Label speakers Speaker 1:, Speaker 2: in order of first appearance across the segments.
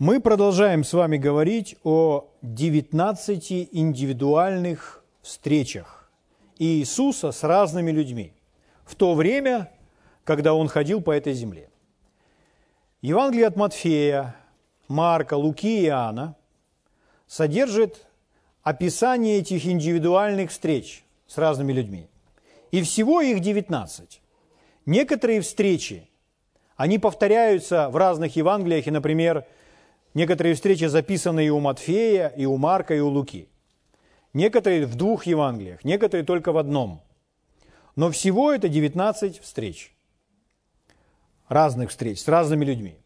Speaker 1: Мы продолжаем с вами говорить о 19 индивидуальных встречах Иисуса с разными людьми в то время, когда Он ходил по этой земле. Евангелие от Матфея, Марка, Луки и Иоанна содержит описание этих индивидуальных встреч с разными людьми. И всего их 19. Некоторые встречи, они повторяются в разных Евангелиях, и, например, Некоторые встречи записаны и у Матфея, и у Марка, и у Луки. Некоторые в двух Евангелиях, некоторые только в одном. Но всего это 19 встреч. Разных встреч с разными людьми.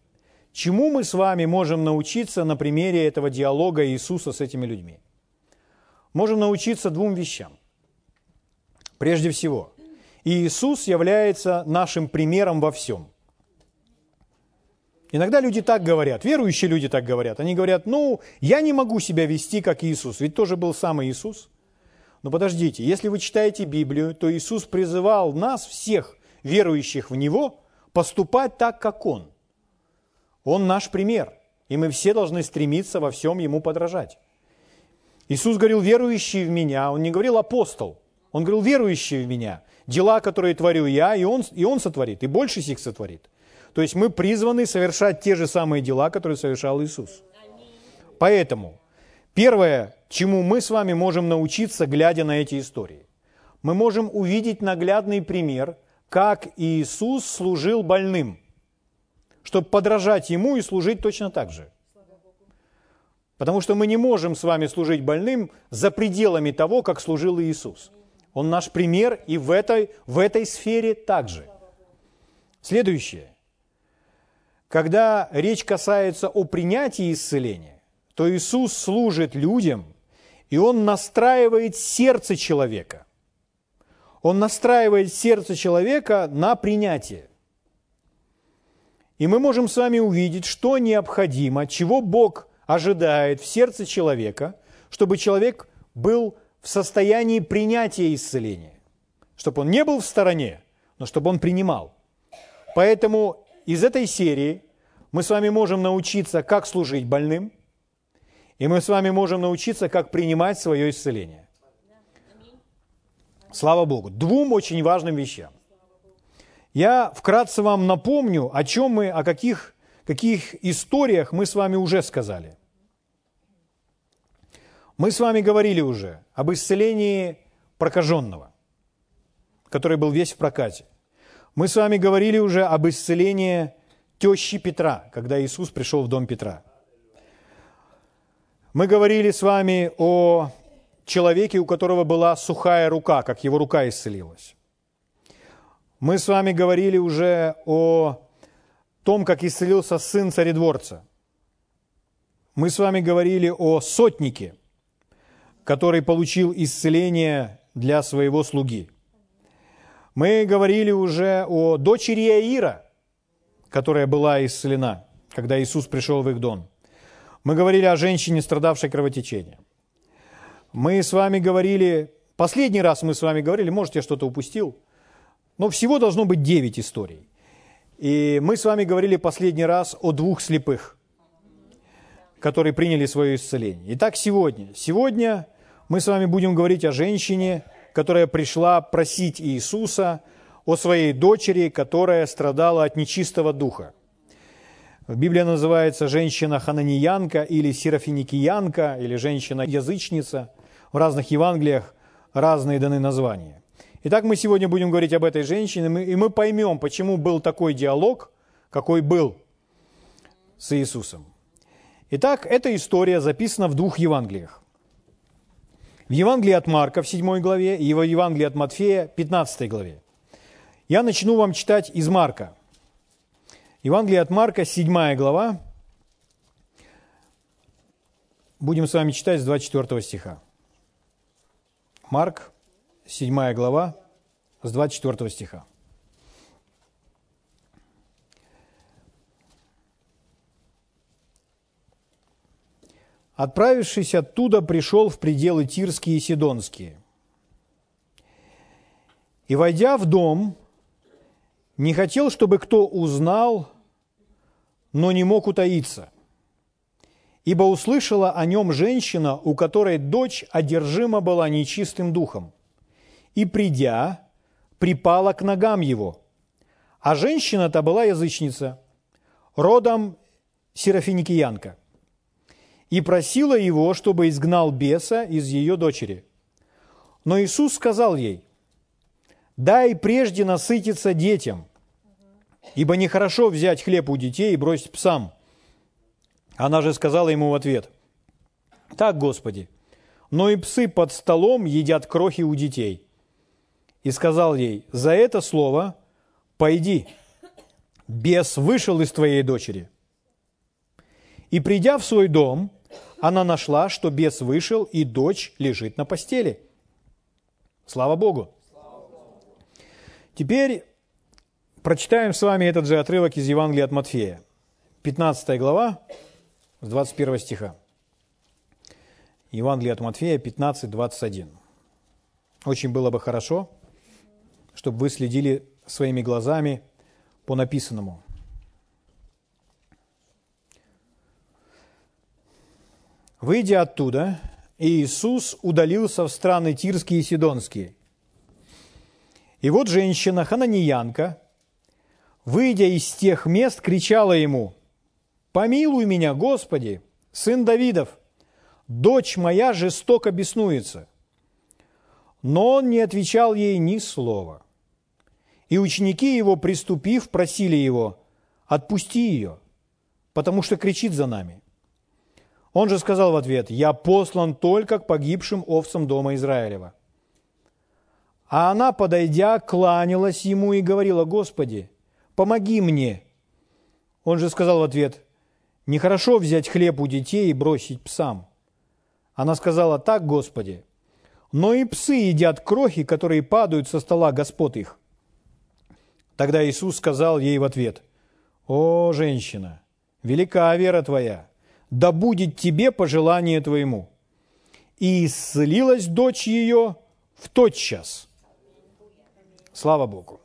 Speaker 1: Чему мы с вами можем научиться на примере этого диалога Иисуса с этими людьми? Можем научиться двум вещам. Прежде всего, Иисус является нашим примером во всем – Иногда люди так говорят, верующие люди так говорят. Они говорят, ну, я не могу себя вести, как Иисус, ведь тоже был сам Иисус. Но подождите, если вы читаете Библию, то Иисус призывал нас, всех верующих в Него, поступать так, как Он. Он наш пример, и мы все должны стремиться во всем Ему подражать. Иисус говорил, верующий в Меня, Он не говорил апостол, Он говорил, верующий в Меня. Дела, которые творю я, и Он, и он сотворит, и больше их сотворит. То есть мы призваны совершать те же самые дела, которые совершал Иисус. Поэтому первое, чему мы с вами можем научиться, глядя на эти истории, мы можем увидеть наглядный пример, как Иисус служил больным, чтобы подражать Ему и служить точно так же. Потому что мы не можем с вами служить больным за пределами того, как служил Иисус. Он наш пример и в этой, в этой сфере также. Следующее. Когда речь касается о принятии исцеления, то Иисус служит людям, и Он настраивает сердце человека. Он настраивает сердце человека на принятие. И мы можем с вами увидеть, что необходимо, чего Бог ожидает в сердце человека, чтобы человек был в состоянии принятия исцеления. Чтобы он не был в стороне, но чтобы он принимал. Поэтому из этой серии мы с вами можем научиться, как служить больным, и мы с вами можем научиться, как принимать свое исцеление. Слава Богу. Двум очень важным вещам. Я вкратце вам напомню, о чем мы, о каких, каких историях мы с вами уже сказали. Мы с вами говорили уже об исцелении прокаженного, который был весь в прокате – мы с вами говорили уже об исцелении тещи Петра, когда Иисус пришел в дом Петра. Мы говорили с вами о человеке, у которого была сухая рука, как его рука исцелилась. Мы с вами говорили уже о том, как исцелился сын царедворца. Мы с вами говорили о сотнике, который получил исцеление для своего слуги – мы говорили уже о дочери Аира, которая была исцелена, когда Иисус пришел в их дом. Мы говорили о женщине, страдавшей кровотечением. Мы с вами говорили, последний раз мы с вами говорили, может, я что-то упустил, но всего должно быть 9 историй. И мы с вами говорили последний раз о двух слепых, которые приняли свое исцеление. Итак, сегодня. Сегодня мы с вами будем говорить о женщине, которая пришла просить Иисуса о своей дочери, которая страдала от нечистого духа. В Библии называется женщина хананиянка или серафиникиянка, или женщина-язычница. В разных Евангелиях разные даны названия. Итак, мы сегодня будем говорить об этой женщине, и мы поймем, почему был такой диалог, какой был с Иисусом. Итак, эта история записана в двух Евангелиях. В Евангелии от Марка в 7 главе и в Евангелии от Матфея 15 главе. Я начну вам читать из Марка. Евангелие от Марка, 7 глава. Будем с вами читать с 24 стиха. Марк, 7 глава, с 24 стиха. Отправившись оттуда, пришел в пределы Тирские и Сидонские. И, войдя в дом, не хотел, чтобы кто узнал, но не мог утаиться. ибо услышала о нем женщина, у которой дочь одержима была нечистым духом. И, придя, припала к ногам его. А женщина-то была язычница, родом серафиникиянка, и просила его, чтобы изгнал беса из ее дочери. Но Иисус сказал ей, «Дай прежде насытиться детям, ибо нехорошо взять хлеб у детей и бросить псам». Она же сказала ему в ответ, «Так, Господи, но и псы под столом едят крохи у детей». И сказал ей, «За это слово пойди, бес вышел из твоей дочери». И придя в свой дом, она нашла, что бес вышел, и дочь лежит на постели. Слава Богу! Теперь прочитаем с вами этот же отрывок из Евангелия от Матфея. 15 глава, с 21 стиха. Евангелие от Матфея 15, 21. Очень было бы хорошо, чтобы вы следили своими глазами по написанному. Выйдя оттуда, Иисус удалился в страны Тирские и Сидонские. И вот женщина, хананиянка, выйдя из тех мест, кричала ему, «Помилуй меня, Господи, сын Давидов, дочь моя жестоко беснуется». Но он не отвечал ей ни слова. И ученики его, приступив, просили его, «Отпусти ее, потому что кричит за нами». Он же сказал в ответ, «Я послан только к погибшим овцам дома Израилева». А она, подойдя, кланялась ему и говорила, «Господи, помоги мне». Он же сказал в ответ, «Нехорошо взять хлеб у детей и бросить псам». Она сказала, «Так, Господи, но и псы едят крохи, которые падают со стола господ их». Тогда Иисус сказал ей в ответ, «О, женщина, велика вера твоя, да будет тебе пожелание твоему». И исцелилась дочь ее в тот час. Слава Богу.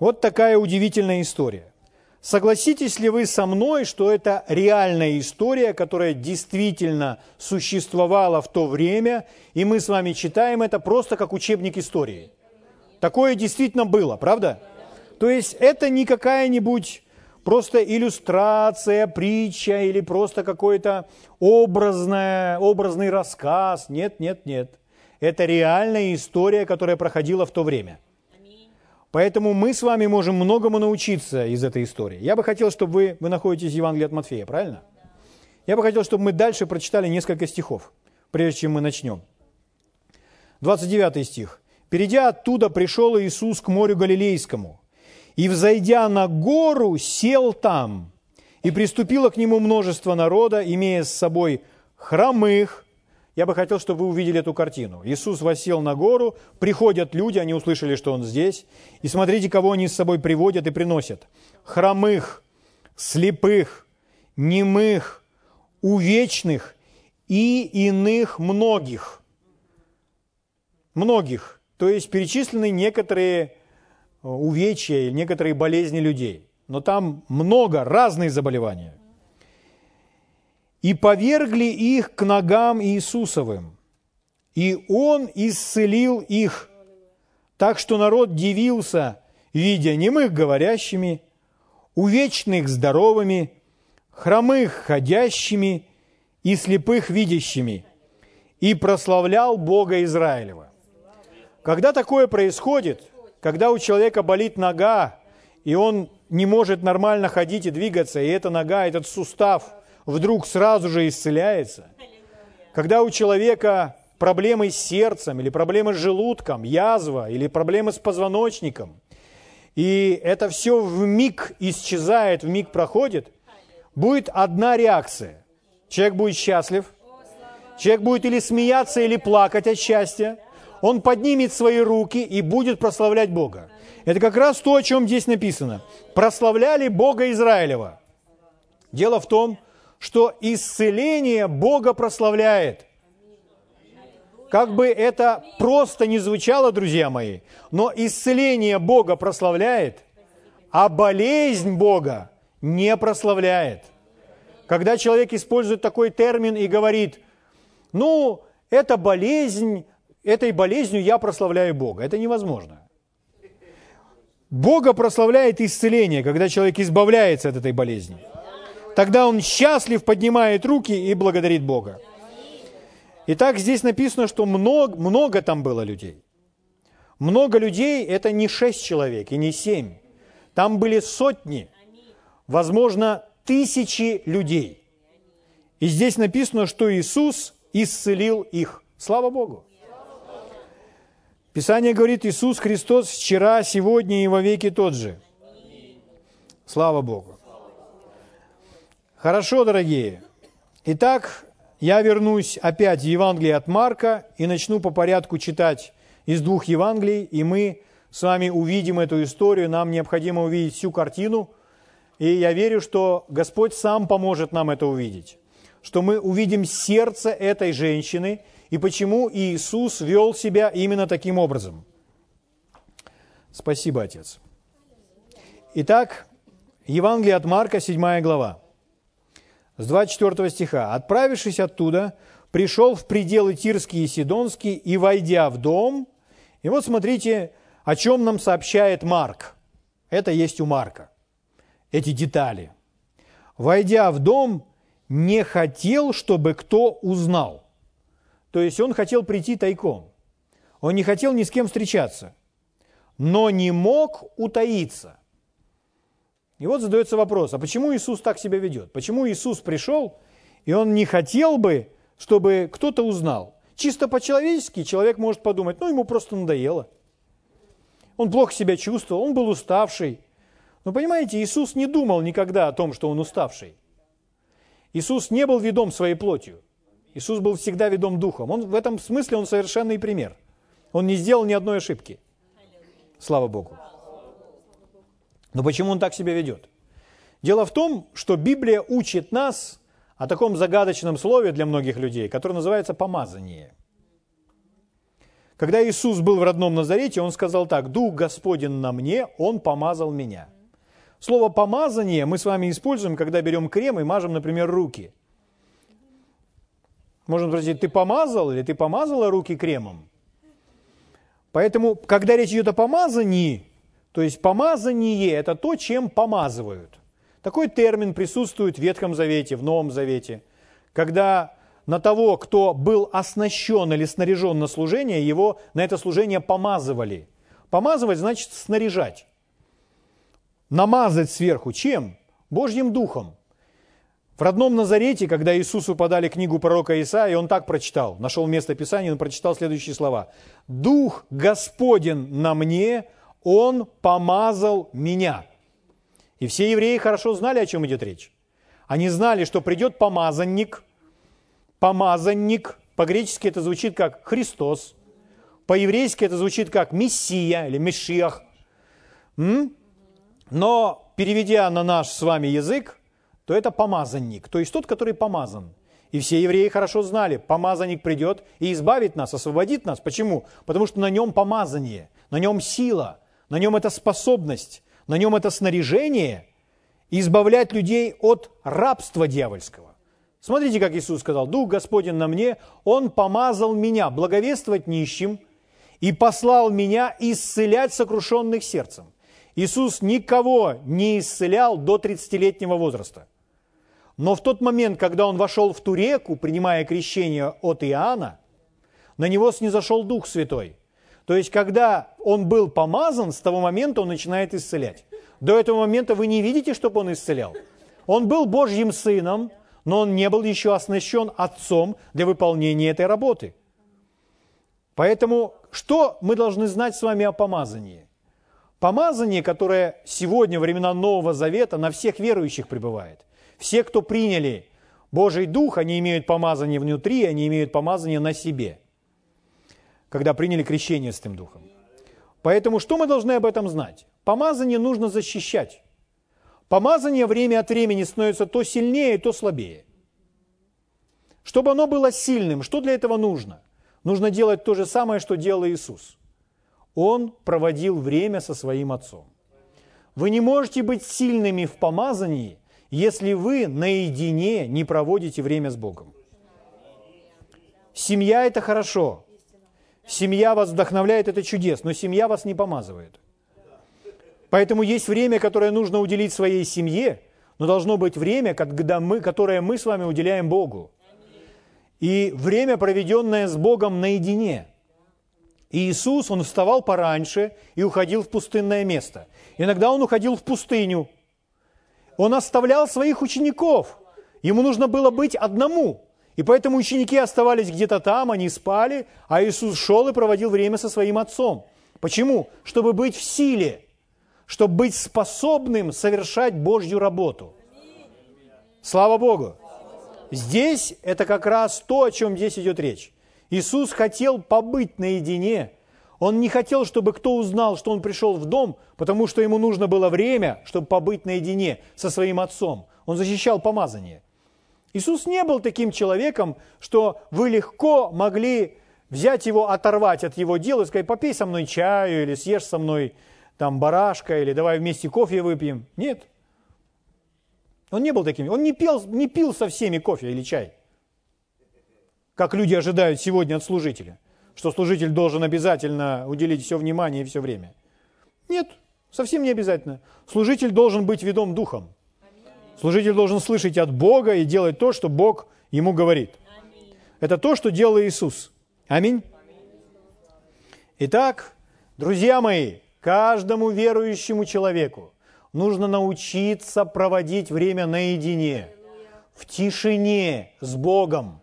Speaker 1: Вот такая удивительная история. Согласитесь ли вы со мной, что это реальная история, которая действительно существовала в то время, и мы с вами читаем это просто как учебник истории? Такое действительно было, правда? То есть это не какая-нибудь просто иллюстрация, притча или просто какой-то образный рассказ. Нет, нет, нет. Это реальная история, которая проходила в то время. Поэтому мы с вами можем многому научиться из этой истории. Я бы хотел, чтобы вы, вы находитесь в Евангелии от Матфея, правильно? Я бы хотел, чтобы мы дальше прочитали несколько стихов, прежде чем мы начнем. 29 стих. «Перейдя оттуда, пришел Иисус к морю Галилейскому, и, взойдя на гору, сел там, и приступило к нему множество народа, имея с собой хромых. Я бы хотел, чтобы вы увидели эту картину. Иисус восел на гору, приходят люди, они услышали, что Он здесь, и смотрите, кого они с собой приводят и приносят. Хромых, слепых, немых, увечных и иных многих. Многих. То есть перечислены некоторые увечья или некоторые болезни людей. Но там много разных заболеваний. И повергли их к ногам Иисусовым. И Он исцелил их, так что народ дивился, видя немых говорящими, увечных здоровыми, хромых ходящими и слепых видящими, и прославлял Бога Израилева. Когда такое происходит – когда у человека болит нога, и он не может нормально ходить и двигаться, и эта нога, этот сустав вдруг сразу же исцеляется. Когда у человека проблемы с сердцем, или проблемы с желудком, язва, или проблемы с позвоночником, и это все в миг исчезает, в миг проходит, будет одна реакция. Человек будет счастлив, человек будет или смеяться, или плакать от счастья, он поднимет свои руки и будет прославлять Бога. Это как раз то, о чем здесь написано. Прославляли Бога Израилева. Дело в том, что исцеление Бога прославляет. Как бы это просто не звучало, друзья мои, но исцеление Бога прославляет, а болезнь Бога не прославляет. Когда человек использует такой термин и говорит, ну, это болезнь, этой болезнью я прославляю Бога. Это невозможно. Бога прославляет исцеление, когда человек избавляется от этой болезни. Тогда он счастлив, поднимает руки и благодарит Бога. Итак, здесь написано, что много, много там было людей. Много людей – это не шесть человек и не семь. Там были сотни, возможно, тысячи людей. И здесь написано, что Иисус исцелил их. Слава Богу! Писание говорит, Иисус Христос вчера, сегодня и во веки тот же. Слава Богу! Хорошо, дорогие. Итак, я вернусь опять в Евангелие от Марка и начну по порядку читать из двух Евангелий, и мы с вами увидим эту историю. Нам необходимо увидеть всю картину, и я верю, что Господь сам поможет нам это увидеть, что мы увидим сердце этой женщины и почему Иисус вел себя именно таким образом. Спасибо, Отец. Итак, Евангелие от Марка, 7 глава с 24 стиха. «Отправившись оттуда, пришел в пределы Тирские и Сидонские, и, войдя в дом...» И вот смотрите, о чем нам сообщает Марк. Это есть у Марка. Эти детали. «Войдя в дом, не хотел, чтобы кто узнал». То есть он хотел прийти тайком. Он не хотел ни с кем встречаться, но не мог утаиться – и вот задается вопрос, а почему Иисус так себя ведет? Почему Иисус пришел, и Он не хотел бы, чтобы кто-то узнал? Чисто по-человечески человек может подумать, ну, ему просто надоело. Он плохо себя чувствовал, он был уставший. Но понимаете, Иисус не думал никогда о том, что он уставший. Иисус не был ведом своей плотью. Иисус был всегда ведом духом. Он, в этом смысле он совершенный пример. Он не сделал ни одной ошибки. Слава Богу. Но почему он так себя ведет? Дело в том, что Библия учит нас о таком загадочном слове для многих людей, которое называется помазание. Когда Иисус был в родном Назарете, Он сказал так, «Дух Господень на мне, Он помазал меня». Слово «помазание» мы с вами используем, когда берем крем и мажем, например, руки. Можно спросить, ты помазал или ты помазала руки кремом? Поэтому, когда речь идет о помазании, то есть помазание – это то, чем помазывают. Такой термин присутствует в Ветхом Завете, в Новом Завете, когда на того, кто был оснащен или снаряжен на служение, его на это служение помазывали. Помазывать значит снаряжать. Намазать сверху. Чем? Божьим Духом. В родном Назарете, когда Иисусу подали книгу пророка Исаия, он так прочитал, нашел место Писания, он прочитал следующие слова. «Дух Господен на мне, он помазал меня. И все евреи хорошо знали, о чем идет речь. Они знали, что придет помазанник, помазанник, по-гречески это звучит как Христос, по-еврейски это звучит как Мессия или Мешиах. Но переведя на наш с вами язык, то это помазанник, то есть тот, который помазан. И все евреи хорошо знали, помазанник придет и избавит нас, освободит нас. Почему? Потому что на нем помазание, на нем сила – на нем это способность, на нем это снаряжение избавлять людей от рабства дьявольского. Смотрите, как Иисус сказал, «Дух Господень на мне, Он помазал меня благовествовать нищим и послал меня исцелять сокрушенных сердцем». Иисус никого не исцелял до 30-летнего возраста. Но в тот момент, когда он вошел в ту реку, принимая крещение от Иоанна, на него снизошел Дух Святой – то есть, когда он был помазан, с того момента он начинает исцелять. До этого момента вы не видите, чтобы он исцелял. Он был Божьим сыном, но он не был еще оснащен отцом для выполнения этой работы. Поэтому что мы должны знать с вами о помазании? Помазание, которое сегодня, времена Нового Завета, на всех верующих пребывает. Все, кто приняли Божий Дух, они имеют помазание внутри, они имеют помазание на себе – когда приняли крещение с этим Духом. Поэтому что мы должны об этом знать? Помазание нужно защищать. Помазание время от времени становится то сильнее, то слабее. Чтобы оно было сильным, что для этого нужно? Нужно делать то же самое, что делал Иисус. Он проводил время со своим Отцом. Вы не можете быть сильными в помазании, если вы наедине не проводите время с Богом. Семья – это хорошо. Семья вас вдохновляет, это чудес, но семья вас не помазывает. Поэтому есть время, которое нужно уделить своей семье, но должно быть время, когда мы, которое мы с вами уделяем Богу. И время, проведенное с Богом наедине. И Иисус, Он вставал пораньше и уходил в пустынное место. Иногда Он уходил в пустыню. Он оставлял своих учеников. Ему нужно было быть одному. И поэтому ученики оставались где-то там, они спали, а Иисус шел и проводил время со своим Отцом. Почему? Чтобы быть в силе, чтобы быть способным совершать Божью работу. Слава Богу! Здесь это как раз то, о чем здесь идет речь. Иисус хотел побыть наедине. Он не хотел, чтобы кто узнал, что он пришел в дом, потому что ему нужно было время, чтобы побыть наедине со своим отцом. Он защищал помазание. Иисус не был таким человеком, что вы легко могли взять его, оторвать от его дела и сказать, попей со мной чаю или съешь со мной там барашка или давай вместе кофе выпьем. Нет. Он не был таким. Он не пил, не пил со всеми кофе или чай, как люди ожидают сегодня от служителя, что служитель должен обязательно уделить все внимание и все время. Нет, совсем не обязательно. Служитель должен быть ведом духом. Служитель должен слышать от Бога и делать то, что Бог ему говорит. Это то, что делал Иисус. Аминь. Итак, друзья мои, каждому верующему человеку нужно научиться проводить время наедине, в тишине, с Богом.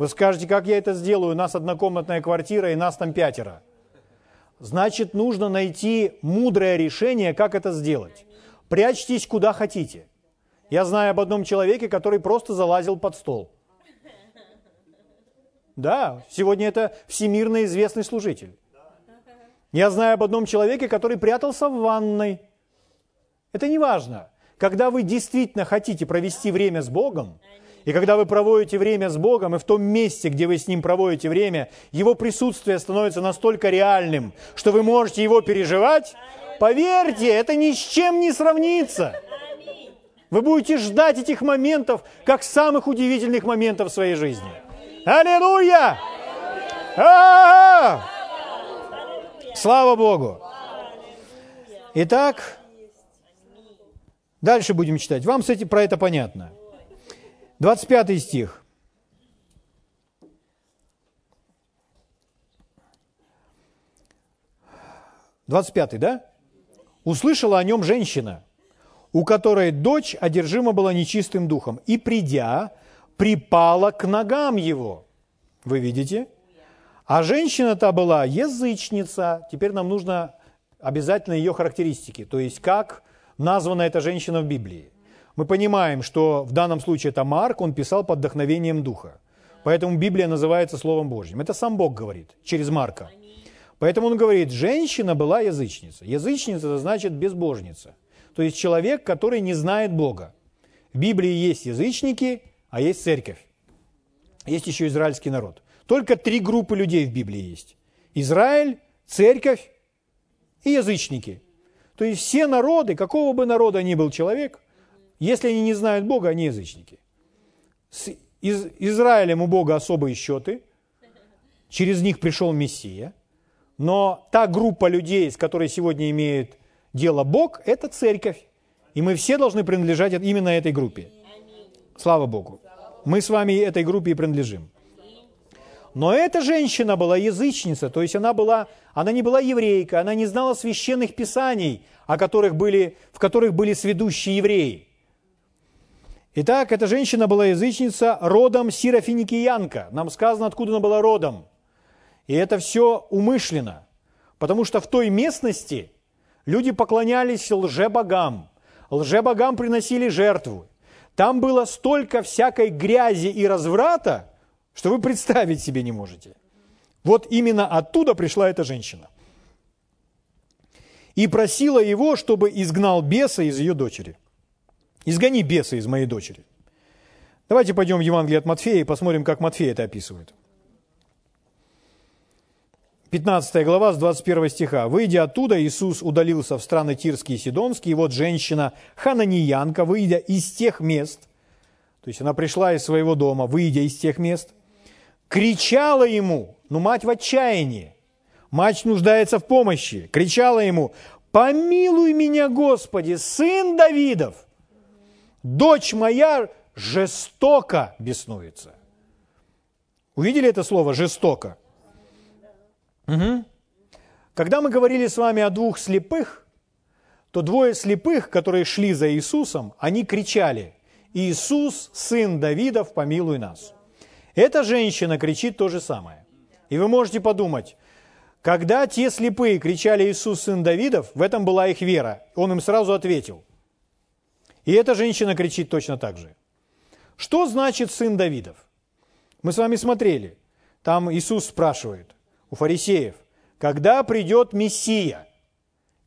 Speaker 1: Вы скажете, как я это сделаю? У нас однокомнатная квартира, и нас там пятеро. Значит, нужно найти мудрое решение, как это сделать. Прячьтесь куда хотите. Я знаю об одном человеке, который просто залазил под стол. Да, сегодня это всемирно известный служитель. Я знаю об одном человеке, который прятался в ванной. Это не важно. Когда вы действительно хотите провести время с Богом, и когда вы проводите время с Богом, и в том месте, где вы с Ним проводите время, Его присутствие становится настолько реальным, что вы можете Его переживать, поверьте, это ни с чем не сравнится. Вы будете ждать этих моментов, как самых удивительных моментов в своей жизни. Аллилуйя! А-а-а! Слава Богу! Итак, дальше будем читать. Вам, кстати, про это понятно. 25 стих. Двадцать пятый, да? Услышала о нем женщина – у которой дочь одержима была нечистым духом, и, придя, припала к ногам его. Вы видите? А женщина-то была язычница. Теперь нам нужно обязательно ее характеристики, то есть как названа эта женщина в Библии. Мы понимаем, что в данном случае это Марк, он писал под вдохновением Духа. Поэтому Библия называется Словом Божьим. Это сам Бог говорит через Марка. Поэтому он говорит, женщина была язычница. Язычница – это значит безбожница – то есть человек, который не знает Бога. В Библии есть язычники, а есть церковь. Есть еще израильский народ. Только три группы людей в Библии есть. Израиль, церковь и язычники. То есть все народы, какого бы народа ни был человек, если они не знают Бога, они язычники. С из Израилем у Бога особые счеты, через них пришел Мессия, но та группа людей, с которой сегодня имеет дело Бог – это церковь. И мы все должны принадлежать именно этой группе. Слава Богу. Мы с вами этой группе и принадлежим. Но эта женщина была язычница, то есть она, была, она не была еврейка, она не знала священных писаний, о которых были, в которых были сведущие евреи. Итак, эта женщина была язычница родом сирофиникиянка. Нам сказано, откуда она была родом. И это все умышленно, потому что в той местности Люди поклонялись лжебогам. Лжебогам приносили жертву. Там было столько всякой грязи и разврата, что вы представить себе не можете. Вот именно оттуда пришла эта женщина. И просила его, чтобы изгнал беса из ее дочери. Изгони беса из моей дочери. Давайте пойдем в Евангелие от Матфея и посмотрим, как Матфей это описывает. 15 глава с 21 стиха. «Выйдя оттуда, Иисус удалился в страны Тирские и Сидонские, и вот женщина Хананиянка, выйдя из тех мест, то есть она пришла из своего дома, выйдя из тех мест, кричала ему, ну мать в отчаянии, мать нуждается в помощи, кричала ему, помилуй меня, Господи, сын Давидов, дочь моя жестоко беснуется. Увидели это слово «жестоко»? Угу. Когда мы говорили с вами о двух слепых, то двое слепых, которые шли за Иисусом, они кричали «Иисус, сын Давидов, помилуй нас». Эта женщина кричит то же самое. И вы можете подумать, когда те слепые кричали «Иисус, сын Давидов», в этом была их вера. Он им сразу ответил. И эта женщина кричит точно так же. Что значит сын Давидов? Мы с вами смотрели. Там Иисус спрашивает у фарисеев, когда придет Мессия,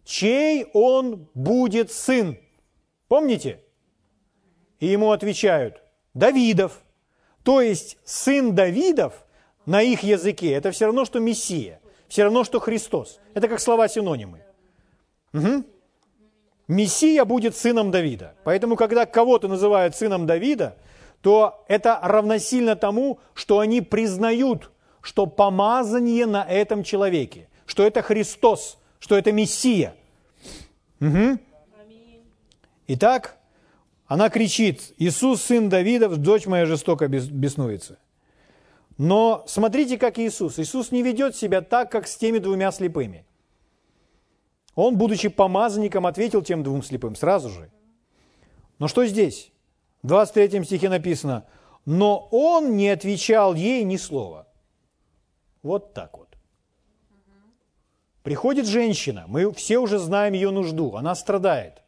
Speaker 1: чей он будет сын? Помните? И ему отвечают, Давидов. То есть сын Давидов на их языке – это все равно, что Мессия, все равно, что Христос. Это как слова-синонимы. Угу. Мессия будет сыном Давида. Поэтому, когда кого-то называют сыном Давида, то это равносильно тому, что они признают, что помазание на этом человеке, что это Христос, что это Мессия. Угу. Итак, она кричит, Иисус, сын Давидов, дочь моя жестоко беснуется. Но смотрите, как Иисус. Иисус не ведет себя так, как с теми двумя слепыми. Он, будучи помазанником, ответил тем двум слепым сразу же. Но что здесь? В 23 стихе написано, но он не отвечал ей ни слова. Вот так вот. Приходит женщина, мы все уже знаем ее нужду, она страдает.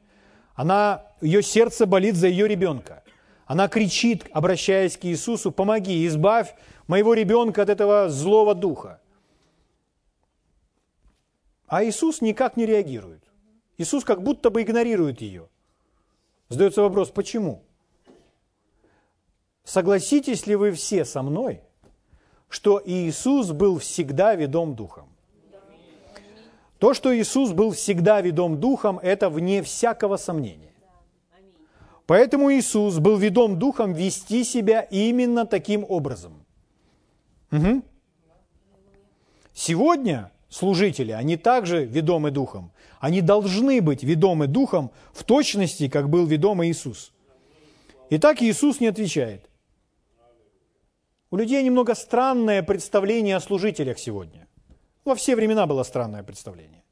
Speaker 1: Она, ее сердце болит за ее ребенка. Она кричит, обращаясь к Иисусу, помоги, избавь моего ребенка от этого злого духа. А Иисус никак не реагирует. Иисус как будто бы игнорирует ее. Задается вопрос, почему? Согласитесь ли вы все со мной, что Иисус был всегда ведом Духом? То, что Иисус был всегда ведом Духом, это вне всякого сомнения. Поэтому Иисус был ведом Духом вести себя именно таким образом. Угу. Сегодня служители, они также ведомы Духом. Они должны быть ведомы Духом в точности, как был ведом Иисус. Итак, Иисус не отвечает. У людей немного странное представление о служителях сегодня. Во все времена было странное представление.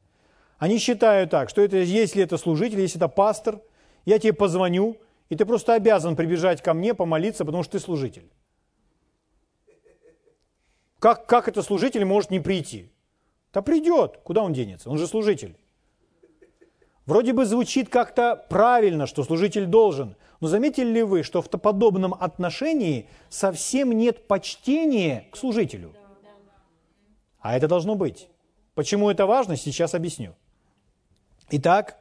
Speaker 1: Они считают так, что это, если это служитель, если это пастор, я тебе позвоню, и ты просто обязан прибежать ко мне, помолиться, потому что ты служитель. Как, как это служитель может не прийти? Да придет. Куда он денется? Он же служитель. Вроде бы звучит как-то правильно, что служитель должен. Но заметили ли вы, что в подобном отношении совсем нет почтения к служителю? А это должно быть. Почему это важно, сейчас объясню. Итак,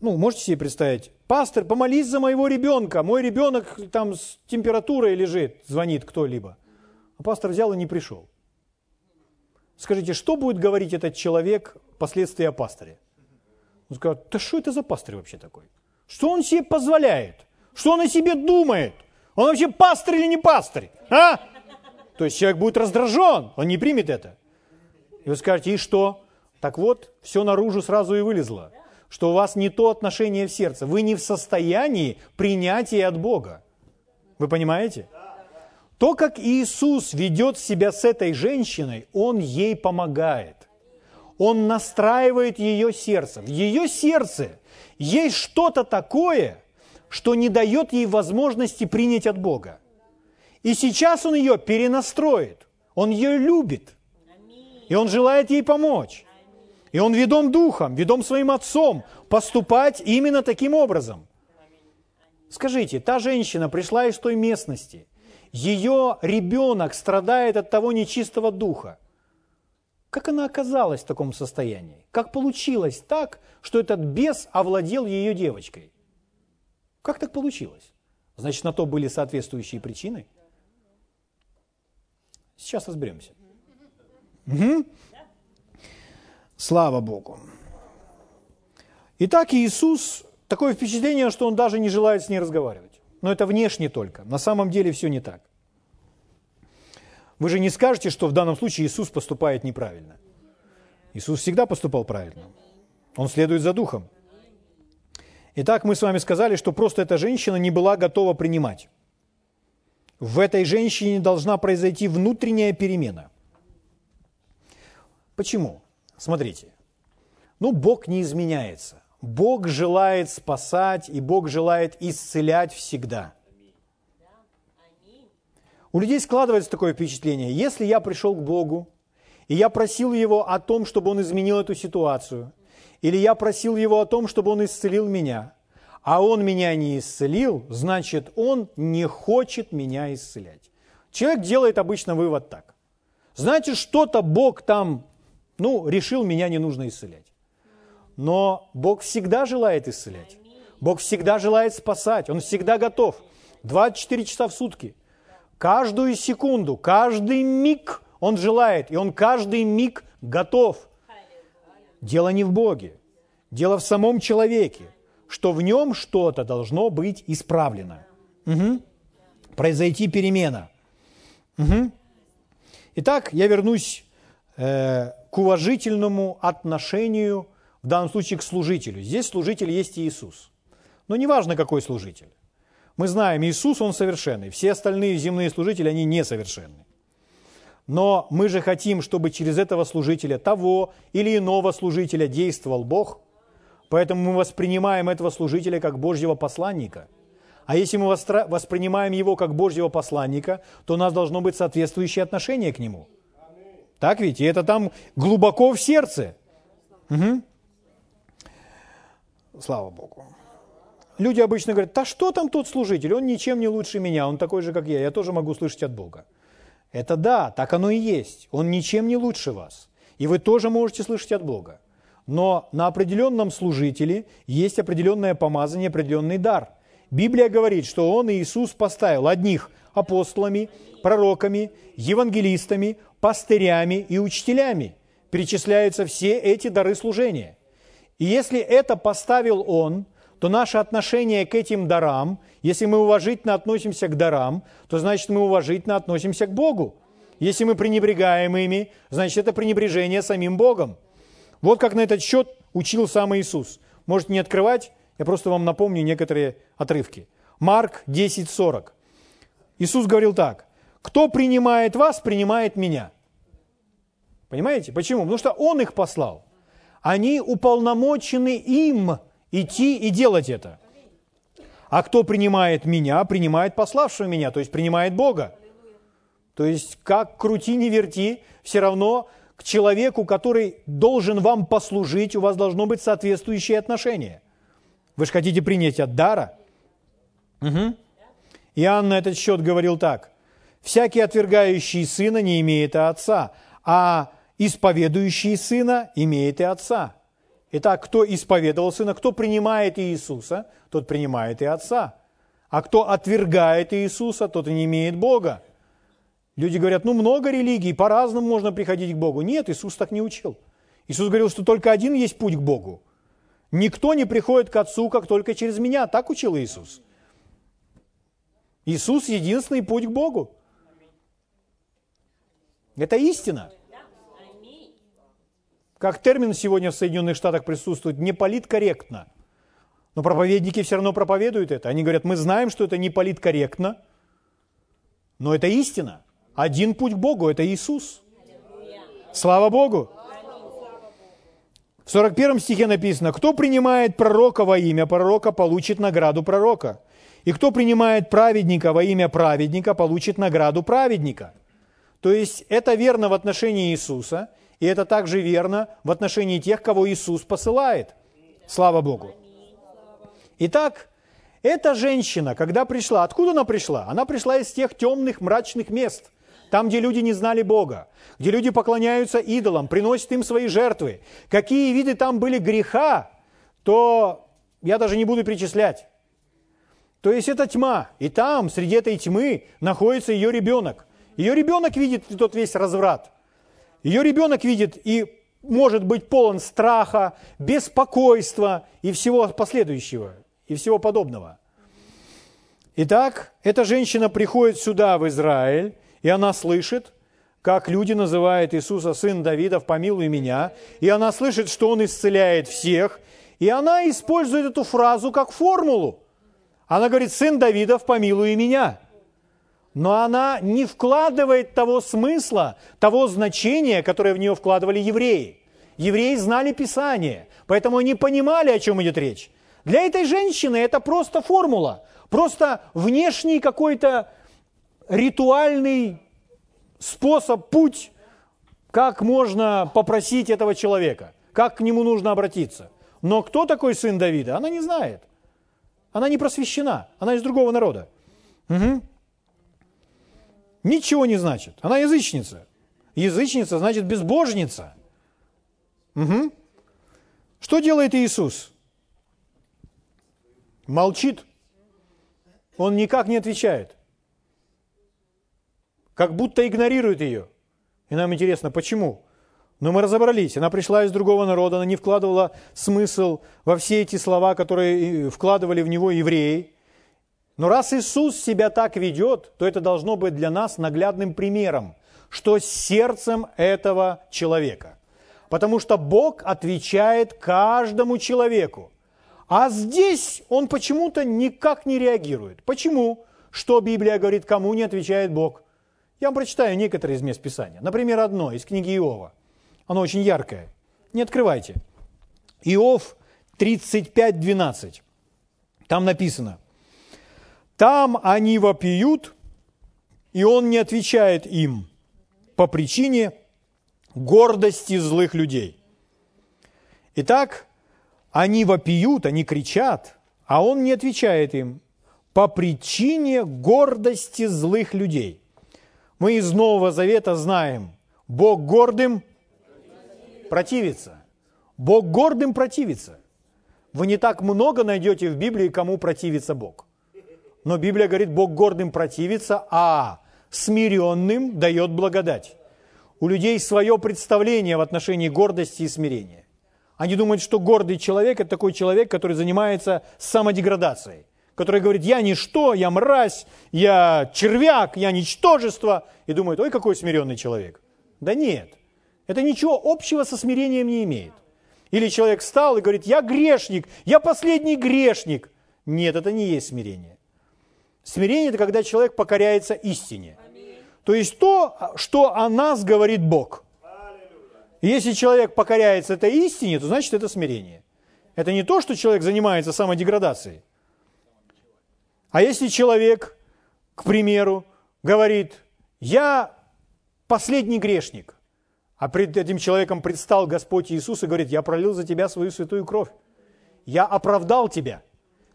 Speaker 1: ну, можете себе представить, пастор, помолись за моего ребенка, мой ребенок там с температурой лежит, звонит кто-либо. А пастор взял и не пришел. Скажите, что будет говорить этот человек впоследствии о пасторе? Он скажет, да что это за пастор вообще такой? Что он себе позволяет? Что он о себе думает? Он вообще пастор или не пастор? А? То есть человек будет раздражен, он не примет это. И вы скажете, и что? Так вот, все наружу сразу и вылезло, что у вас не то отношение в сердце, вы не в состоянии принятия от Бога. Вы понимаете? То, как Иисус ведет себя с этой женщиной, Он ей помогает. Он настраивает ее сердце. В ее сердце есть что-то такое, что не дает ей возможности принять от Бога. И сейчас Он ее перенастроит. Он ее любит. И Он желает ей помочь. И Он ведом духом, ведом своим отцом поступать именно таким образом. Скажите, та женщина пришла из той местности – ее ребенок страдает от того нечистого духа. Как она оказалась в таком состоянии? Как получилось так, что этот бес овладел ее девочкой? Как так получилось? Значит, на то были соответствующие причины. Сейчас разберемся. Угу. Слава Богу. Итак, Иисус, такое впечатление, что Он даже не желает с ней разговаривать. Но это внешне только. На самом деле все не так. Вы же не скажете, что в данном случае Иисус поступает неправильно. Иисус всегда поступал правильно. Он следует за Духом. Итак, мы с вами сказали, что просто эта женщина не была готова принимать. В этой женщине должна произойти внутренняя перемена. Почему? Смотрите. Ну, Бог не изменяется. Бог желает спасать, и Бог желает исцелять всегда. У людей складывается такое впечатление, если я пришел к Богу, и я просил Его о том, чтобы Он изменил эту ситуацию, или я просил Его о том, чтобы Он исцелил меня, а Он меня не исцелил, значит, Он не хочет меня исцелять. Человек делает обычно вывод так. Значит, что-то Бог там, ну, решил, меня не нужно исцелять. Но Бог всегда желает исцелять. Бог всегда желает спасать. Он всегда готов. 24 часа в сутки. Каждую секунду, каждый миг Он желает. И Он каждый миг готов. Дело не в Боге. Дело в самом человеке, что в нем что-то должно быть исправлено. Угу. Произойти перемена. Угу. Итак, я вернусь э, к уважительному отношению в данном случае к служителю. Здесь служитель есть Иисус. Но неважно, какой служитель. Мы знаем, Иисус, Он совершенный. Все остальные земные служители, они несовершенны. Но мы же хотим, чтобы через этого служителя, того или иного служителя действовал Бог. Поэтому мы воспринимаем этого служителя как Божьего посланника. А если мы воспринимаем его как Божьего посланника, то у нас должно быть соответствующее отношение к нему. Так ведь? И это там глубоко в сердце. Угу. Слава Богу. Люди обычно говорят, да что там тот служитель, он ничем не лучше меня, он такой же, как я, я тоже могу слышать от Бога. Это да, так оно и есть. Он ничем не лучше вас. И вы тоже можете слышать от Бога. Но на определенном служителе есть определенное помазание, определенный дар. Библия говорит, что Он, Иисус, поставил одних апостолами, пророками, евангелистами, пастырями и учителями. Перечисляются все эти дары служения – и если это поставил Он, то наше отношение к этим дарам, если мы уважительно относимся к дарам, то значит мы уважительно относимся к Богу. Если мы пренебрегаем ими, значит это пренебрежение самим Богом. Вот как на этот счет учил сам Иисус. Можете не открывать, я просто вам напомню некоторые отрывки. Марк 10:40. Иисус говорил так. Кто принимает вас, принимает меня. Понимаете? Почему? Потому что Он их послал они уполномочены им идти и делать это. А кто принимает меня, принимает пославшего меня, то есть принимает Бога. То есть как крути, не верти, все равно к человеку, который должен вам послужить, у вас должно быть соответствующее отношение. Вы же хотите принять от дара? Угу. Иоанн на этот счет говорил так. «Всякий, отвергающий сына, не имеет отца, а исповедующий Сына имеет и Отца. Итак, кто исповедовал Сына, кто принимает Иисуса, тот принимает и Отца. А кто отвергает Иисуса, тот и не имеет Бога. Люди говорят, ну много религий, по-разному можно приходить к Богу. Нет, Иисус так не учил. Иисус говорил, что только один есть путь к Богу. Никто не приходит к Отцу, как только через меня. Так учил Иисус. Иисус – единственный путь к Богу. Это истина как термин сегодня в Соединенных Штатах присутствует, не политкорректно. Но проповедники все равно проповедуют это. Они говорят, мы знаем, что это не политкорректно, но это истина. Один путь к Богу – это Иисус. Слава Богу! В 41 стихе написано, кто принимает пророка во имя пророка, получит награду пророка. И кто принимает праведника во имя праведника, получит награду праведника. То есть это верно в отношении Иисуса – и это также верно в отношении тех, кого Иисус посылает. Слава Богу. Итак, эта женщина, когда пришла, откуда она пришла? Она пришла из тех темных, мрачных мест, там, где люди не знали Бога, где люди поклоняются идолам, приносят им свои жертвы. Какие виды там были греха, то я даже не буду перечислять. То есть это тьма, и там, среди этой тьмы, находится ее ребенок. Ее ребенок видит тот весь разврат. Ее ребенок видит и может быть полон страха, беспокойства и всего последующего, и всего подобного. Итак, эта женщина приходит сюда, в Израиль, и она слышит, как люди называют Иисуса сын Давидов, помилуй меня, и она слышит, что он исцеляет всех, и она использует эту фразу как формулу. Она говорит, сын Давидов, помилуй меня. Но она не вкладывает того смысла, того значения, которое в нее вкладывали евреи. Евреи знали Писание, поэтому они понимали, о чем идет речь. Для этой женщины это просто формула, просто внешний какой-то ритуальный способ, путь, как можно попросить этого человека, как к нему нужно обратиться. Но кто такой сын Давида, она не знает. Она не просвещена, она из другого народа. Угу. Ничего не значит. Она язычница. Язычница значит безбожница. Угу. Что делает Иисус? Молчит. Он никак не отвечает как будто игнорирует ее. И нам интересно, почему? Но мы разобрались. Она пришла из другого народа, она не вкладывала смысл во все эти слова, которые вкладывали в него евреи. Но раз Иисус себя так ведет, то это должно быть для нас наглядным примером, что сердцем этого человека. Потому что Бог отвечает каждому человеку. А здесь он почему-то никак не реагирует. Почему? Что Библия говорит, кому не отвечает Бог? Я вам прочитаю некоторые из мест Писания. Например, одно из книги Иова. Оно очень яркое. Не открывайте. Иов 35.12. Там написано. Там они вопиют, и он не отвечает им по причине гордости злых людей. Итак, они вопиют, они кричат, а он не отвечает им по причине гордости злых людей – мы из Нового Завета знаем, Бог гордым противится. Бог гордым противится. Вы не так много найдете в Библии, кому противится Бог. Но Библия говорит, Бог гордым противится, а смиренным дает благодать. У людей свое представление в отношении гордости и смирения. Они думают, что гордый человек – это такой человек, который занимается самодеградацией который говорит, я ничто, я мразь, я червяк, я ничтожество, и думает, ой, какой смиренный человек. Да нет, это ничего общего со смирением не имеет. Или человек встал и говорит, я грешник, я последний грешник. Нет, это не есть смирение. Смирение – это когда человек покоряется истине. То есть то, что о нас говорит Бог. Если человек покоряется этой истине, то значит это смирение. Это не то, что человек занимается самодеградацией. А если человек, к примеру, говорит, я последний грешник, а пред этим человеком предстал Господь Иисус и говорит, я пролил за тебя свою святую кровь, я оправдал тебя,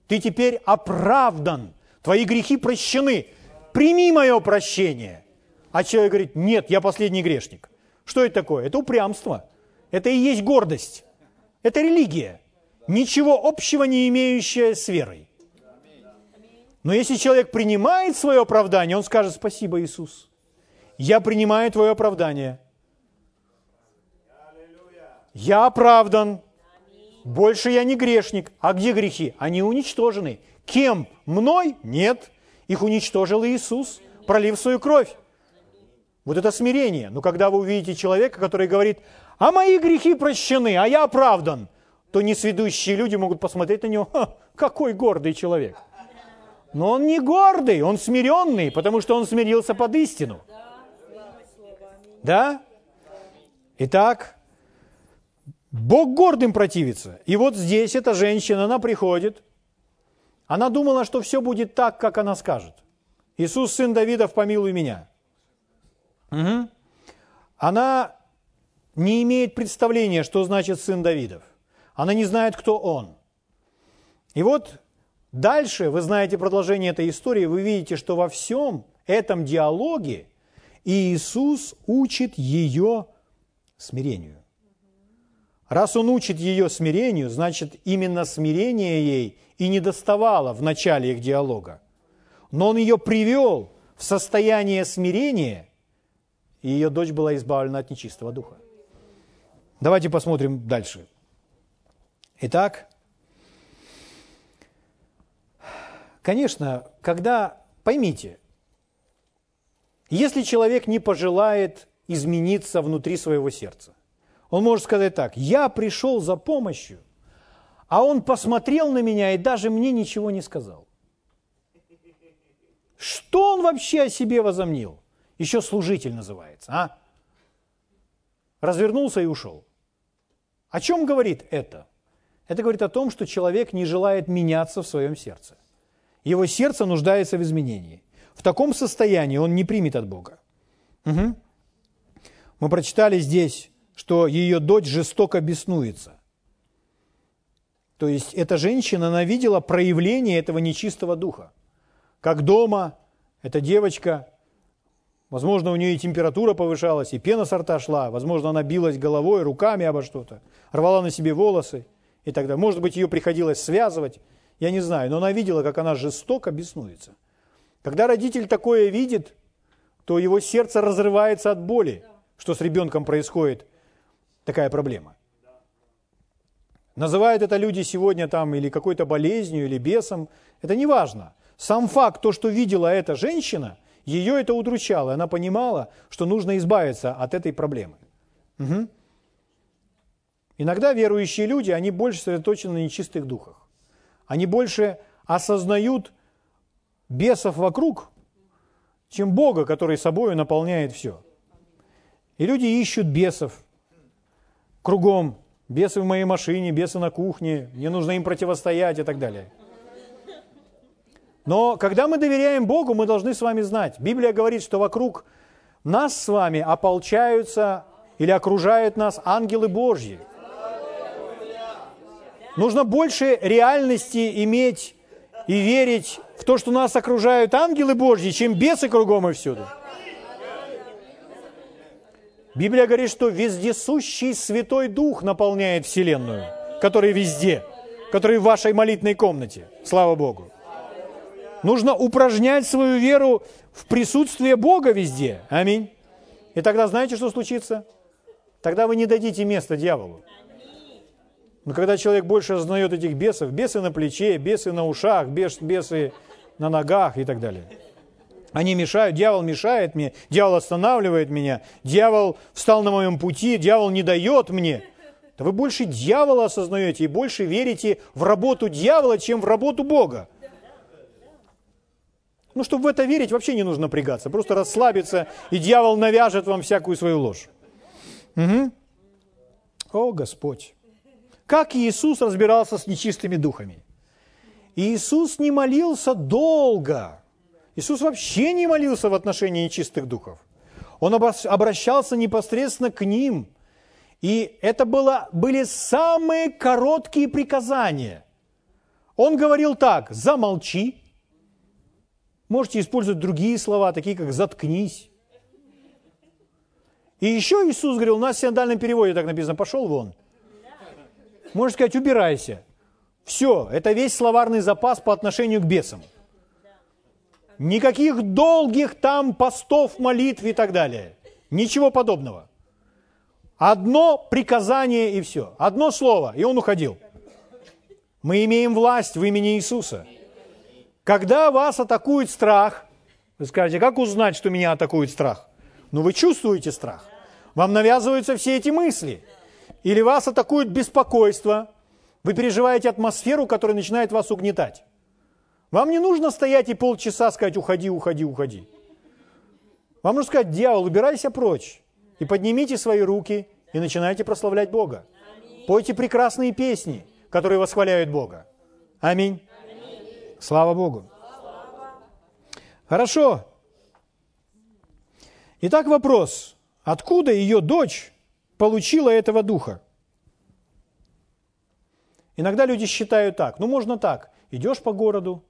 Speaker 1: ты теперь оправдан, твои грехи прощены, прими мое прощение. А человек говорит, нет, я последний грешник. Что это такое? Это упрямство. Это и есть гордость. Это религия. Ничего общего не имеющая с верой. Но если человек принимает свое оправдание, он скажет спасибо, Иисус. Я принимаю твое оправдание. Я оправдан. Больше я не грешник. А где грехи? Они уничтожены. Кем? Мной? Нет. Их уничтожил Иисус, пролив свою кровь. Вот это смирение. Но когда вы увидите человека, который говорит, а мои грехи прощены, а я оправдан, то несведущие люди могут посмотреть на него, какой гордый человек – но он не гордый, он смиренный, потому что он смирился под истину. Да? Итак, Бог гордым противится. И вот здесь эта женщина, она приходит, она думала, что все будет так, как она скажет. Иисус, сын Давидов, помилуй меня. Угу. Она не имеет представления, что значит сын Давидов. Она не знает, кто он. И вот Дальше, вы знаете продолжение этой истории, вы видите, что во всем этом диалоге Иисус учит ее смирению. Раз Он учит ее смирению, значит, именно смирение ей и не доставало в начале их диалога. Но Он ее привел в состояние смирения и ее дочь была избавлена от нечистого духа. Давайте посмотрим дальше. Итак, конечно, когда, поймите, если человек не пожелает измениться внутри своего сердца, он может сказать так, я пришел за помощью, а он посмотрел на меня и даже мне ничего не сказал. Что он вообще о себе возомнил? Еще служитель называется, а? Развернулся и ушел. О чем говорит это? Это говорит о том, что человек не желает меняться в своем сердце. Его сердце нуждается в изменении. В таком состоянии он не примет от Бога. Угу. Мы прочитали здесь, что ее дочь жестоко беснуется. То есть эта женщина, она видела проявление этого нечистого духа. Как дома эта девочка, возможно, у нее и температура повышалась, и пена с рта шла, возможно, она билась головой, руками обо что-то, рвала на себе волосы и так далее. Может быть, ее приходилось связывать, я не знаю, но она видела, как она жестоко беснуется. Когда родитель такое видит, то его сердце разрывается от боли что с ребенком происходит такая проблема. Называют это люди сегодня там или какой-то болезнью, или бесом. Это не важно. Сам факт, то, что видела эта женщина, ее это удручало. Она понимала, что нужно избавиться от этой проблемы. Угу. Иногда верующие люди, они больше сосредоточены на нечистых духах. Они больше осознают бесов вокруг, чем Бога, который собой наполняет все. И люди ищут бесов кругом. Бесы в моей машине, бесы на кухне, мне нужно им противостоять и так далее. Но когда мы доверяем Богу, мы должны с вами знать. Библия говорит, что вокруг нас с вами ополчаются или окружают нас ангелы Божьи. Нужно больше реальности иметь и верить в то, что нас окружают ангелы Божьи, чем бесы кругом и всюду. Библия говорит, что вездесущий Святой Дух наполняет Вселенную, который везде, который в вашей молитвенной комнате. Слава Богу. Нужно упражнять свою веру в присутствие Бога везде. Аминь. И тогда знаете, что случится? Тогда вы не дадите места дьяволу. Но когда человек больше осознает этих бесов, бесы на плече, бесы на ушах, бесы на ногах и так далее – они мешают, дьявол мешает мне, дьявол останавливает меня, дьявол встал на моем пути, дьявол не дает мне. Да вы больше дьявола осознаете и больше верите в работу дьявола, чем в работу Бога. Ну, чтобы в это верить, вообще не нужно напрягаться. Просто расслабиться, и дьявол навяжет вам всякую свою ложь. Угу. О, Господь! Как Иисус разбирался с нечистыми духами? Иисус не молился долго – Иисус вообще не молился в отношении нечистых духов. Он обращался непосредственно к ним. И это было, были самые короткие приказания. Он говорил так, замолчи. Можете использовать другие слова, такие как заткнись. И еще Иисус говорил, у нас в синодальном переводе так написано, пошел вон. Можно сказать, убирайся. Все, это весь словарный запас по отношению к бесам. Никаких долгих там постов, молитв и так далее. Ничего подобного. Одно приказание и все. Одно слово, и он уходил. Мы имеем власть в имени Иисуса. Когда вас атакует страх, вы скажете, как узнать, что меня атакует страх? Ну, вы чувствуете страх. Вам навязываются все эти мысли. Или вас атакует беспокойство. Вы переживаете атмосферу, которая начинает вас угнетать. Вам не нужно стоять и полчаса сказать «уходи, уходи, уходи». Вам нужно сказать «дьявол, убирайся прочь» и поднимите свои руки и начинайте прославлять Бога. Пойте прекрасные песни, которые восхваляют Бога. Аминь. Слава Богу. Хорошо. Итак, вопрос. Откуда ее дочь получила этого духа? Иногда люди считают так. Ну, можно так. Идешь по городу,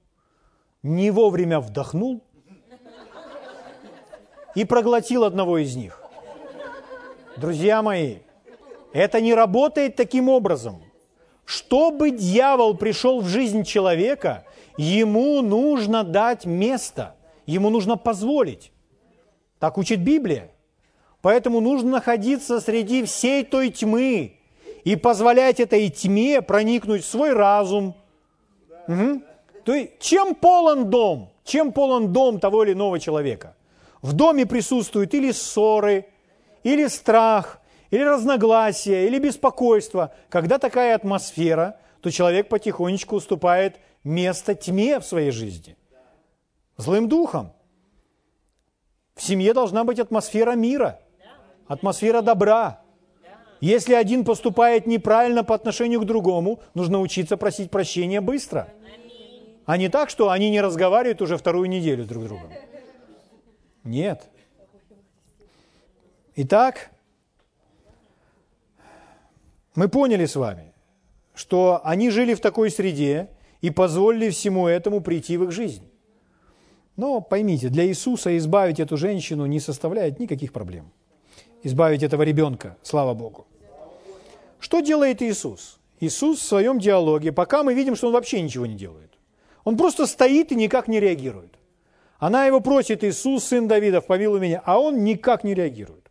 Speaker 1: не вовремя вдохнул и проглотил одного из них. Друзья мои, это не работает таким образом. Чтобы дьявол пришел в жизнь человека, ему нужно дать место, ему нужно позволить. Так учит Библия. Поэтому нужно находиться среди всей той тьмы и позволять этой тьме проникнуть в свой разум. Угу. То есть, чем полон дом? Чем полон дом того или иного человека? В доме присутствуют или ссоры, или страх, или разногласия, или беспокойство. Когда такая атмосфера, то человек потихонечку уступает место тьме в своей жизни. Злым духом. В семье должна быть атмосфера мира, атмосфера добра. Если один поступает неправильно по отношению к другому, нужно учиться просить прощения быстро. А не так, что они не разговаривают уже вторую неделю друг с другом. Нет. Итак, мы поняли с вами, что они жили в такой среде и позволили всему этому прийти в их жизнь. Но поймите, для Иисуса избавить эту женщину не составляет никаких проблем. Избавить этого ребенка, слава Богу. Что делает Иисус? Иисус в своем диалоге, пока мы видим, что он вообще ничего не делает. Он просто стоит и никак не реагирует. Она его просит, Иисус, сын Давидов, помилуй меня, а он никак не реагирует.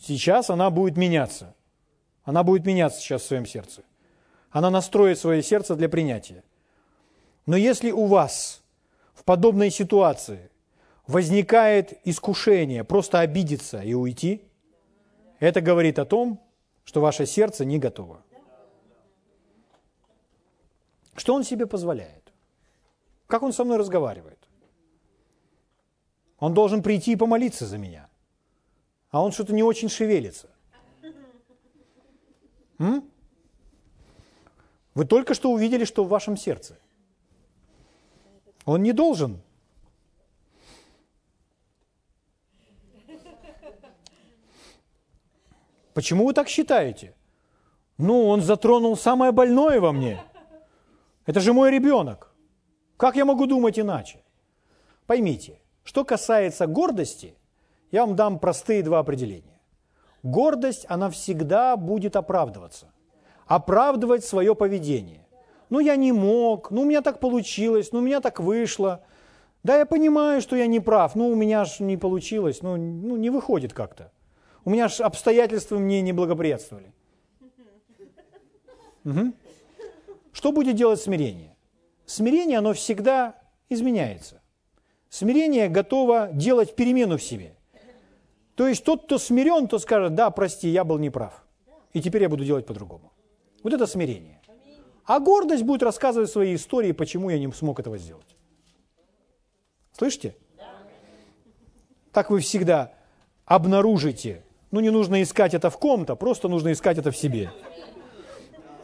Speaker 1: Сейчас она будет меняться. Она будет меняться сейчас в своем сердце. Она настроит свое сердце для принятия. Но если у вас в подобной ситуации возникает искушение просто обидеться и уйти, это говорит о том, что ваше сердце не готово. Что он себе позволяет? Как он со мной разговаривает? Он должен прийти и помолиться за меня. А он что-то не очень шевелится. М? Вы только что увидели, что в вашем сердце. Он не должен. Почему вы так считаете? Ну, он затронул самое больное во мне. Это же мой ребенок. Как я могу думать иначе? Поймите, что касается гордости, я вам дам простые два определения. Гордость, она всегда будет оправдываться. Оправдывать свое поведение. Ну, я не мог, ну, у меня так получилось, ну, у меня так вышло. Да, я понимаю, что я не прав, ну, у меня же не получилось, ну, ну не выходит как-то. У меня же обстоятельства мне не благоприятствовали. Угу. Что будет делать смирение? Смирение, оно всегда изменяется. Смирение готово делать перемену в себе. То есть тот, кто смирен, тот скажет, да, прости, я был неправ. И теперь я буду делать по-другому. Вот это смирение. А гордость будет рассказывать свои истории, почему я не смог этого сделать. Слышите? Так вы всегда обнаружите. Ну, не нужно искать это в ком-то, просто нужно искать это в себе.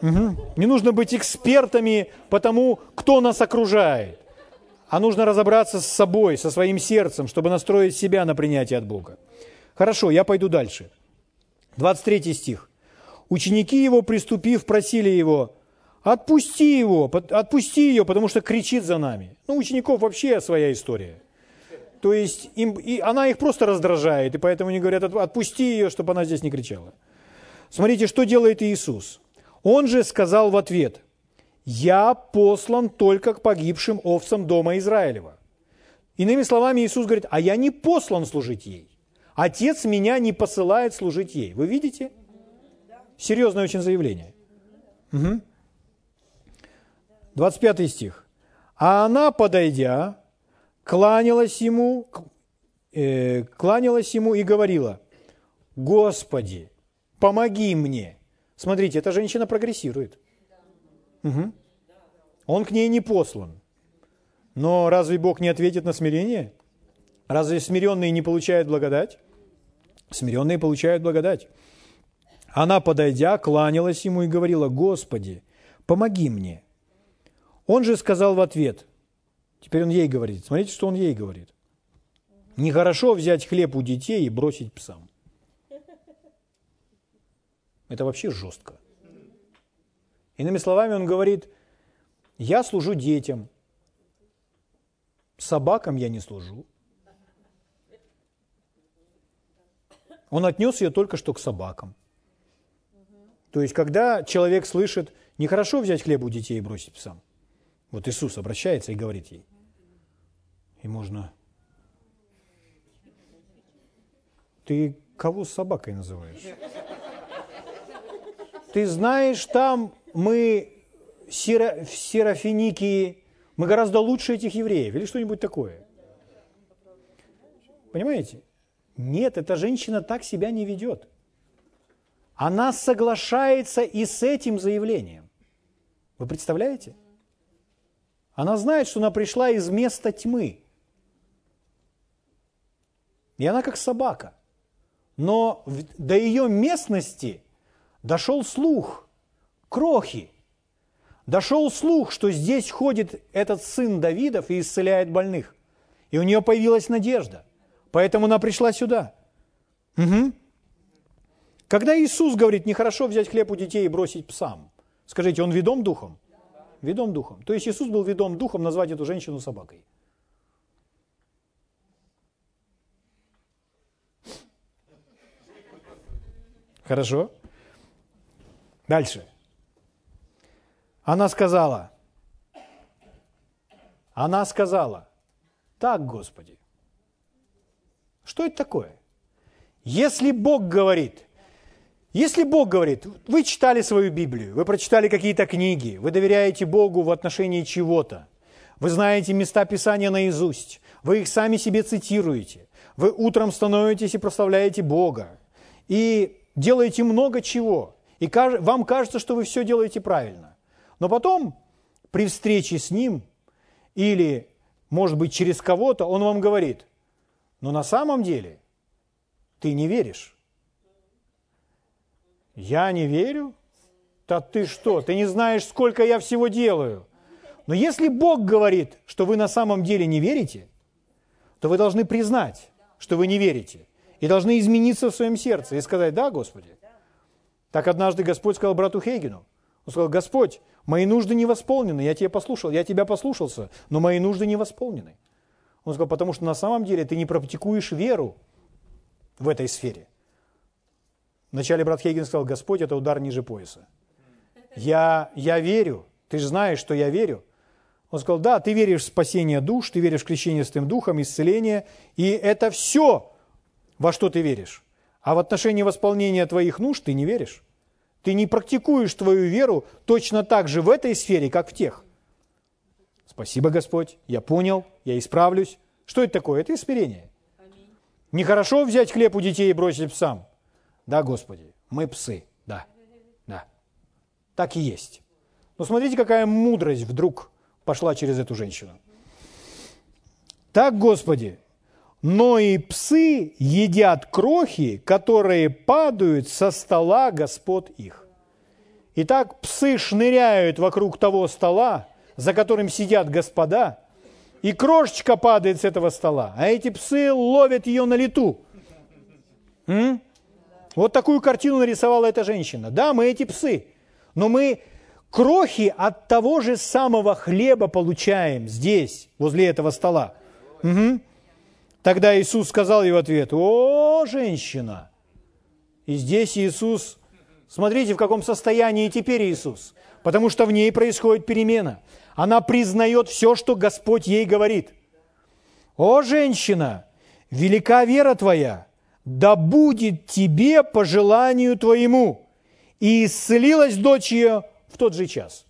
Speaker 1: Угу. Не нужно быть экспертами по тому, кто нас окружает. А нужно разобраться с собой, со своим сердцем, чтобы настроить себя на принятие от Бога. Хорошо, я пойду дальше. 23 стих. Ученики его, приступив, просили его, отпусти его, отпусти ее, потому что кричит за нами. Ну, учеников вообще своя история. То есть им, и она их просто раздражает, и поэтому они говорят, отпусти ее, чтобы она здесь не кричала. Смотрите, что делает Иисус. Он же сказал в ответ, «Я послан только к погибшим овцам дома Израилева». Иными словами, Иисус говорит, «А я не послан служить ей. Отец меня не посылает служить ей». Вы видите? Серьезное очень заявление. Угу. 25 стих. «А она, подойдя, кланялась ему, э, кланялась ему и говорила, «Господи, помоги мне». Смотрите, эта женщина прогрессирует. Угу. Он к ней не послан. Но разве Бог не ответит на смирение? Разве смиренные не получают благодать? Смиренные получают благодать. Она, подойдя, кланялась ему и говорила, «Господи, помоги мне». Он же сказал в ответ, теперь он ей говорит, смотрите, что он ей говорит. Нехорошо взять хлеб у детей и бросить псам. Это вообще жестко. Иными словами, он говорит, я служу детям, собакам я не служу. Он отнес ее только что к собакам. То есть, когда человек слышит, нехорошо взять хлеб у детей и бросить псам. Вот Иисус обращается и говорит ей. И можно Ты кого собакой называешь? Ты знаешь, там мы серо, в Серафиникии, мы гораздо лучше этих евреев или что-нибудь такое. Понимаете? Нет, эта женщина так себя не ведет. Она соглашается и с этим заявлением. Вы представляете? Она знает, что она пришла из места тьмы. И она как собака. Но до ее местности дошел слух, крохи. Дошел слух, что здесь ходит этот сын Давидов и исцеляет больных. И у нее появилась надежда. Поэтому она пришла сюда. Угу. Когда Иисус говорит, нехорошо взять хлеб у детей и бросить псам, скажите, он ведом духом? Ведом духом. То есть Иисус был ведом духом назвать эту женщину собакой. Хорошо. Дальше. Она сказала, она сказала, так, Господи. Что это такое? Если Бог говорит, если Бог говорит, вы читали свою Библию, вы прочитали какие-то книги, вы доверяете Богу в отношении чего-то, вы знаете места Писания наизусть, вы их сами себе цитируете, вы утром становитесь и прославляете Бога, и делаете много чего, и вам кажется, что вы все делаете правильно. Но потом, при встрече с Ним, или, может быть, через кого-то, Он вам говорит, но на самом деле ты не веришь. Я не верю? Да ты что, ты не знаешь, сколько я всего делаю. Но если Бог говорит, что вы на самом деле не верите, то вы должны признать, что вы не верите – и должны измениться в своем сердце и сказать, да, Господи. Так однажды Господь сказал брату Хейгену, он сказал, Господь, мои нужды не восполнены, я тебя послушал, я тебя послушался, но мои нужды не восполнены. Он сказал, потому что на самом деле ты не практикуешь веру в этой сфере. Вначале брат Хейген сказал, Господь, это удар ниже пояса. Я, я верю, ты же знаешь, что я верю. Он сказал, да, ты веришь в спасение душ, ты веришь в крещение с тем духом, исцеление, и это все во что ты веришь. А в отношении восполнения твоих нужд ты не веришь. Ты не практикуешь твою веру точно так же в этой сфере, как в тех. Спасибо, Господь, я понял, я исправлюсь. Что это такое? Это смирение. Нехорошо взять хлеб у детей и бросить псам. Да, Господи, мы псы, да, да. Так и есть. Но смотрите, какая мудрость вдруг пошла через эту женщину. Так, Господи, но и псы едят крохи, которые падают со стола господ их. Итак, псы шныряют вокруг того стола, за которым сидят господа, и крошечка падает с этого стола, а эти псы ловят ее на лету. М? Вот такую картину нарисовала эта женщина. Да, мы эти псы, но мы крохи от того же самого хлеба получаем здесь, возле этого стола. Угу. Тогда Иисус сказал ей в ответ, «О, женщина!» И здесь Иисус, смотрите, в каком состоянии теперь Иисус, потому что в ней происходит перемена. Она признает все, что Господь ей говорит. «О, женщина, велика вера твоя, да будет тебе по желанию твоему». И исцелилась дочь ее в тот же час.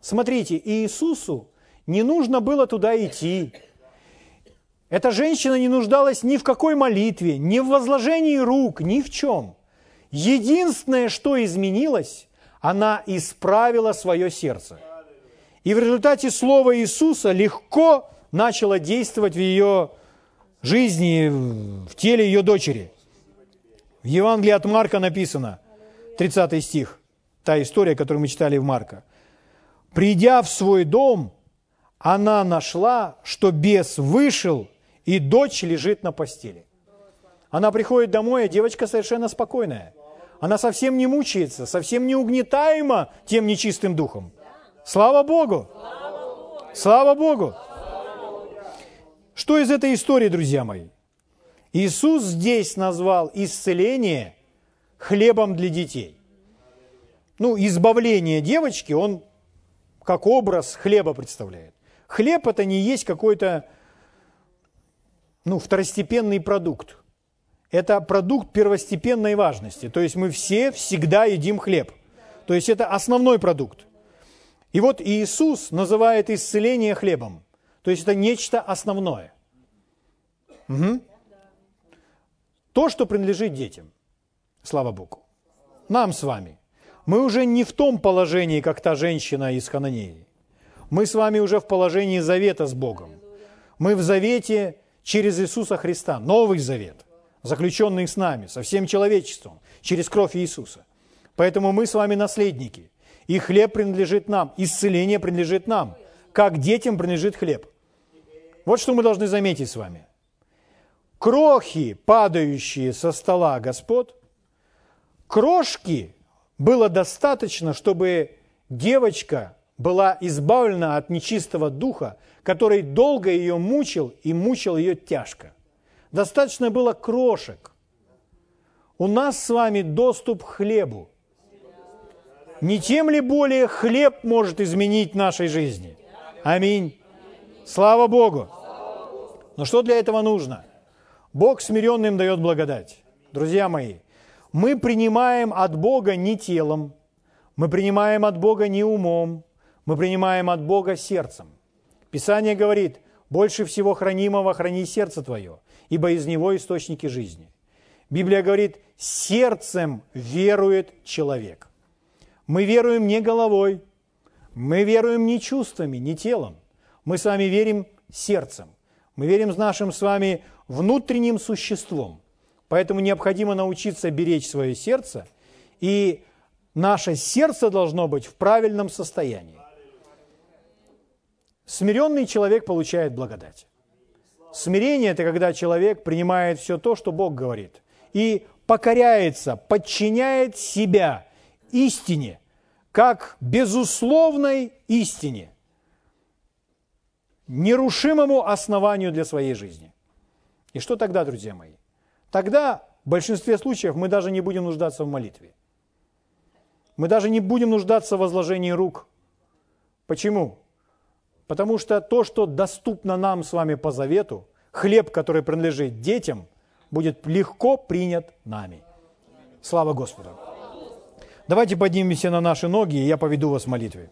Speaker 1: Смотрите, Иисусу не нужно было туда идти, эта женщина не нуждалась ни в какой молитве, ни в возложении рук, ни в чем. Единственное, что изменилось, она исправила свое сердце. И в результате Слова Иисуса легко начало действовать в ее жизни, в теле ее дочери. В Евангелии от Марка написано, 30 стих, та история, которую мы читали в Марка. «Придя в свой дом, она нашла, что бес вышел и дочь лежит на постели. Она приходит домой, а девочка совершенно спокойная. Она совсем не мучается, совсем не угнетаема тем нечистым духом. Слава Богу! Слава Богу! Что из этой истории, друзья мои? Иисус здесь назвал исцеление хлебом для детей. Ну, избавление девочки, он как образ хлеба представляет. Хлеб это не есть какой-то ну, второстепенный продукт. это продукт первостепенной важности. То есть мы все всегда едим хлеб. То есть это основной продукт. И вот Иисус называет исцеление хлебом. То есть это нечто основное. Угу. То, что принадлежит детям. Слава Богу. Нам с вами. Мы уже не в том положении, как та женщина из Хананеи. Мы с вами уже в положении завета с Богом. Мы в завете через Иисуса Христа, Новый Завет, заключенный с нами, со всем человечеством, через кровь Иисуса. Поэтому мы с вами наследники. И хлеб принадлежит нам, исцеление принадлежит нам, как детям принадлежит хлеб. Вот что мы должны заметить с вами. Крохи, падающие со стола Господь, крошки было достаточно, чтобы девочка была избавлена от нечистого духа, который долго ее мучил и мучил ее тяжко. Достаточно было крошек. У нас с вами доступ к хлебу. Не тем ли более хлеб может изменить нашей жизни? Аминь. Слава Богу. Но что для этого нужно? Бог смиренным дает благодать. Друзья мои, мы принимаем от Бога не телом, мы принимаем от Бога не умом, мы принимаем от Бога сердцем. Писание говорит, больше всего хранимого храни сердце твое, ибо из него источники жизни. Библия говорит, сердцем верует человек. Мы веруем не головой, мы веруем не чувствами, не телом. Мы с вами верим сердцем. Мы верим с нашим с вами внутренним существом. Поэтому необходимо научиться беречь свое сердце, и наше сердце должно быть в правильном состоянии. Смиренный человек получает благодать. Смирение – это когда человек принимает все то, что Бог говорит, и покоряется, подчиняет себя истине, как безусловной истине, нерушимому основанию для своей жизни. И что тогда, друзья мои? Тогда в большинстве случаев мы даже не будем нуждаться в молитве. Мы даже не будем нуждаться в возложении рук. Почему? Потому что то, что доступно нам с вами по завету, хлеб, который принадлежит детям, будет легко принят нами. Слава Господу! Давайте поднимемся на наши ноги, и я поведу вас в молитве.